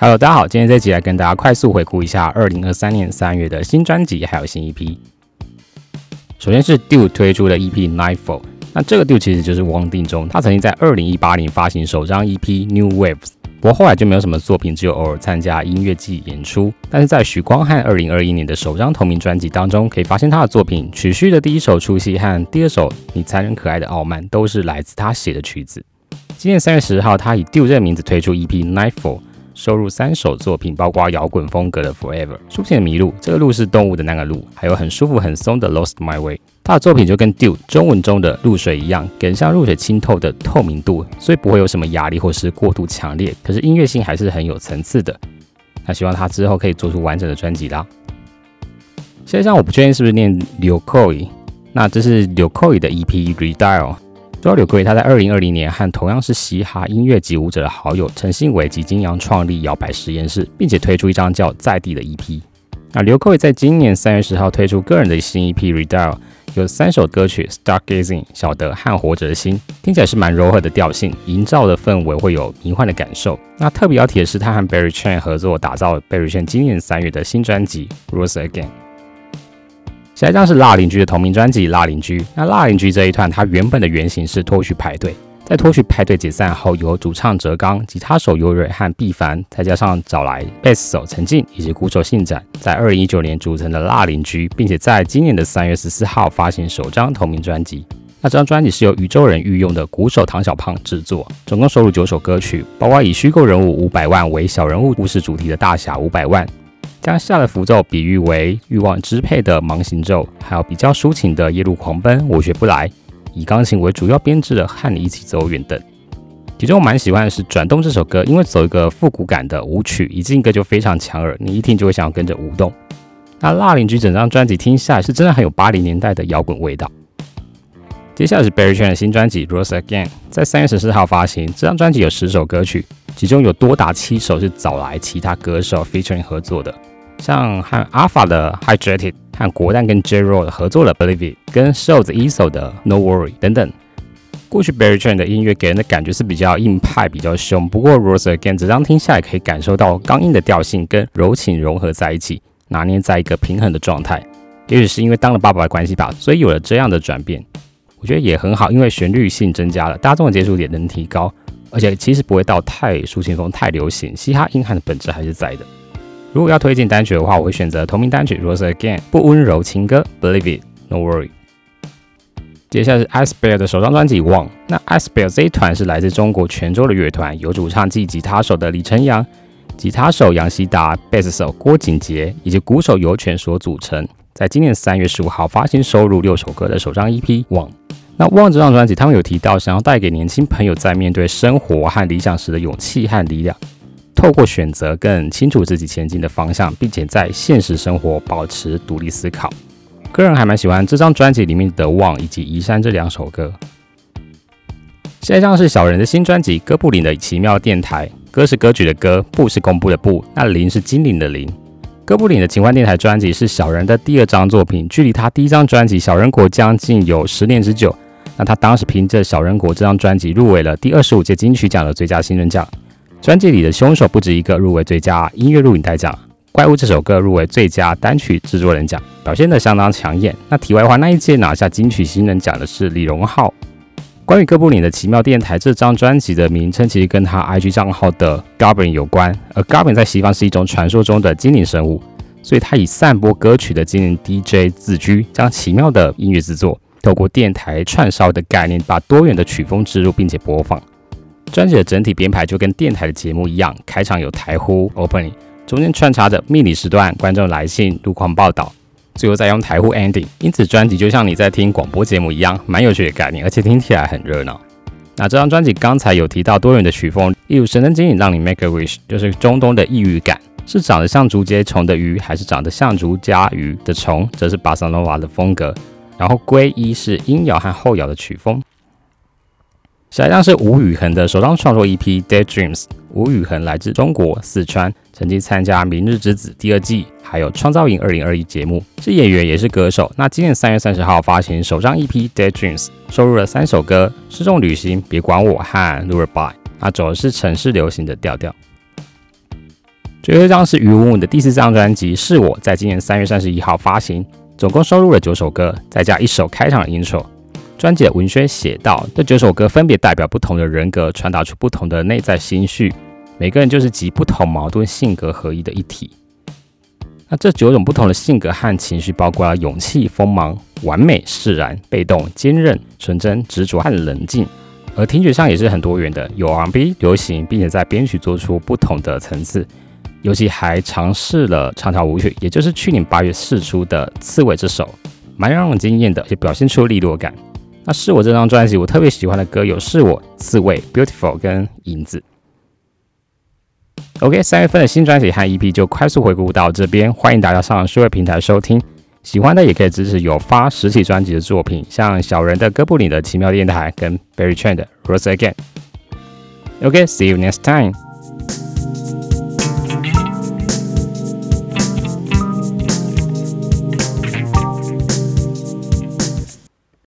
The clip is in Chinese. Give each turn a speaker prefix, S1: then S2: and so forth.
S1: Hello，大家好，今天这集来跟大家快速回顾一下二零二三年三月的新专辑还有新 EP。首先是 DUE 推出的 EP Nightfall，那这个 DUE 其实就是汪定中，他曾经在二零一八年发行首张 EP New Waves，不过后来就没有什么作品，只有偶尔参加音乐季演出。但是在许光汉二零二一年的首张同名专辑当中，可以发现他的作品曲序的第一首出戏和第二首你残忍可爱的傲慢都是来自他写的曲子。今年三月十号，他以 DUE 这个名字推出 EP Nightfall。收录三首作品，包括摇滚风格的 Forever、书写的迷路，这个路是动物的那个路，还有很舒服很松的 Lost My Way。他的作品就跟 Dew 中文中的露水一样，给人像露水清透的透明度，所以不会有什么压力或是过度强烈，可是音乐性还是很有层次的。那希望他之后可以做出完整的专辑啦。现在上我不确定是不是念柳 Koi，那这是柳 Koi 的 EP Redial。周柳贵，他在二零二零年和同样是嘻哈音乐及舞者的好友陈信伟及金阳创立摇摆实验室，并且推出一张叫《在地》的 EP。那刘克伟在今年三月十号推出个人的新 EP《Redial》，有三首歌曲《Stargazing》、《小德》和《活着的心》，听起来是蛮柔和的调性，营造的氛围会有迷幻的感受。那特别要提的是，他和 Barry Chan 合作打造 Barry Chan 今年三月的新专辑《Rose Again》。下一张是辣邻居的同名专辑《辣邻居》。那辣邻居这一团，它原本的原型是脱序派对，在脱序派对解散后，由主唱哲刚、吉他手尤蕊和毕凡，再加上找来贝斯手陈静以及鼓手信展，在二零一九年组成的辣邻居，并且在今年的三月十四号发行首张同名专辑。那这张专辑是由宇宙人御用的鼓手唐小胖制作，总共收录九首歌曲，包括以虚构人物五百万为小人物故事主题的大侠五百万。将下的符咒比喻为欲望支配的盲行咒，还有比较抒情的夜路狂奔，我学不来，以钢琴为主要编制的和你一起走远等。其中我蛮喜欢的是转动这首歌，因为走一个复古感的舞曲，一进歌就非常强耳，你一听就会想要跟着舞动。那辣邻居整张专辑听下来是真的很有八零年代的摇滚味道。接下来是 Barry Chan 的新专辑《Rose Again》，在三月十四号发行。这张专辑有十首歌曲，其中有多达七首是找来其他歌手 featuring 合作的。像和 Alpha 的 Hydrated，和国蛋跟 J Roll 合作的 Believe It，跟 Shows e s o 的 No Worry 等等。过去 Barry Train 的音乐给人的感觉是比较硬派、比较凶，不过 Rose Again 这张听下来可以感受到刚硬的调性跟柔情融合在一起，拿捏在一个平衡的状态。也许是因为当了爸爸的关系吧，所以有了这样的转变，我觉得也很好，因为旋律性增加了，大众的接触点能提高，而且其实不会到太抒情风、太流行，嘻哈硬汉的本质还是在的。如果要推荐单曲的话，我会选择同名单曲《Rose Again》不温柔情歌《Believe It No Worry》。接下来是 Ice Bear 的首张专辑《One》。那 Ice Bear 这一团是来自中国泉州的乐团，由主唱及吉他手的李晨阳、吉他手杨希达、贝斯手郭景杰以及鼓手尤泉所组成。在今年三月十五号发行收录六首歌的首张 EP《One》。那《One》这张专辑，他们有提到想要带给年轻朋友在面对生活和理想时的勇气和力量。透过选择更清楚自己前进的方向，并且在现实生活保持独立思考。个人还蛮喜欢这张专辑里面的《望》以及《移山》这两首歌。下一张是小人的新专辑《哥布林的奇妙电台》，歌是歌曲的歌，布是公布的布，那林是精灵的灵。哥布林的奇幻电台专辑是小人的第二张作品，距离他第一张专辑《小人国》将近有十年之久。那他当时凭着《小人国》这张专辑入围了第二十五届金曲奖的最佳新人奖。专辑里的凶手不止一个，入围最佳音乐录影带奖，《怪物》这首歌入围最佳单曲制作人奖，表现得相当抢眼。那题外话，那一届拿下金曲新人奖的是李荣浩。关于哥布林的奇妙电台这张专辑的名称，其实跟他 IG 账号的 Goblin 有关，而 Goblin 在西方是一种传说中的精灵生物，所以他以散播歌曲的精灵 DJ 自居，将奇妙的音乐制作透过电台串烧的概念，把多元的曲风植入并且播放。专辑的整体编排就跟电台的节目一样，开场有台呼 opening，中间穿插着秘理时段、观众来信、路况报道，最后再用台呼 ending。因此，专辑就像你在听广播节目一样，蛮有趣的概念，而且听起来很热闹。那这张专辑刚才有提到多元的曲风，例如神灯精灵让你 make a wish，就是中东的异域感，是长得像竹节虫的鱼，还是长得像竹荚鱼的虫，则是巴塞罗瓦的风格。然后归一是阴摇和后摇的曲风。下一张是吴宇恒的首张创作 EP《Dead Dreams》。吴宇恒来自中国四川，曾经参加《明日之子》第二季，还有《创造营二零二一》节目，是演员也是歌手。那今年三月三十号发行首张 EP《Dead Dreams》，收录了三首歌：《失重旅行》、《别管我》和《Lullaby》。那走的是城市流行的调调。最后一张是余文文的第四张专辑，是我在今年三月三十一号发行，总共收录了九首歌，再加一首开场的 intro。专辑的文宣写道：这九首歌分别代表不同的人格，传达出不同的内在心绪，每个人就是集不同矛盾性格合一的一体。那这九种不同的性格和情绪，包括了勇气、锋芒、完美、释然、被动、坚韧、纯真、执着和冷静。而听觉上也是很多元的，有 R&B、流行，并且在编曲做出不同的层次。尤其还尝试了长条舞曲，也就是去年八月试出的《刺猬》这首，蛮让人惊艳的，也表现出利落感。那是我这张专辑我特别喜欢的歌有《是我》《刺猬》《Beautiful》跟《影子》。OK，三月份的新专辑和 EP 就快速回顾到这边，欢迎大家上数位平台收听。喜欢的也可以支持有发实体专辑的作品，像小人的哥布林的奇妙电台跟 Berry Chen 的 Rose Again。OK，see you next time。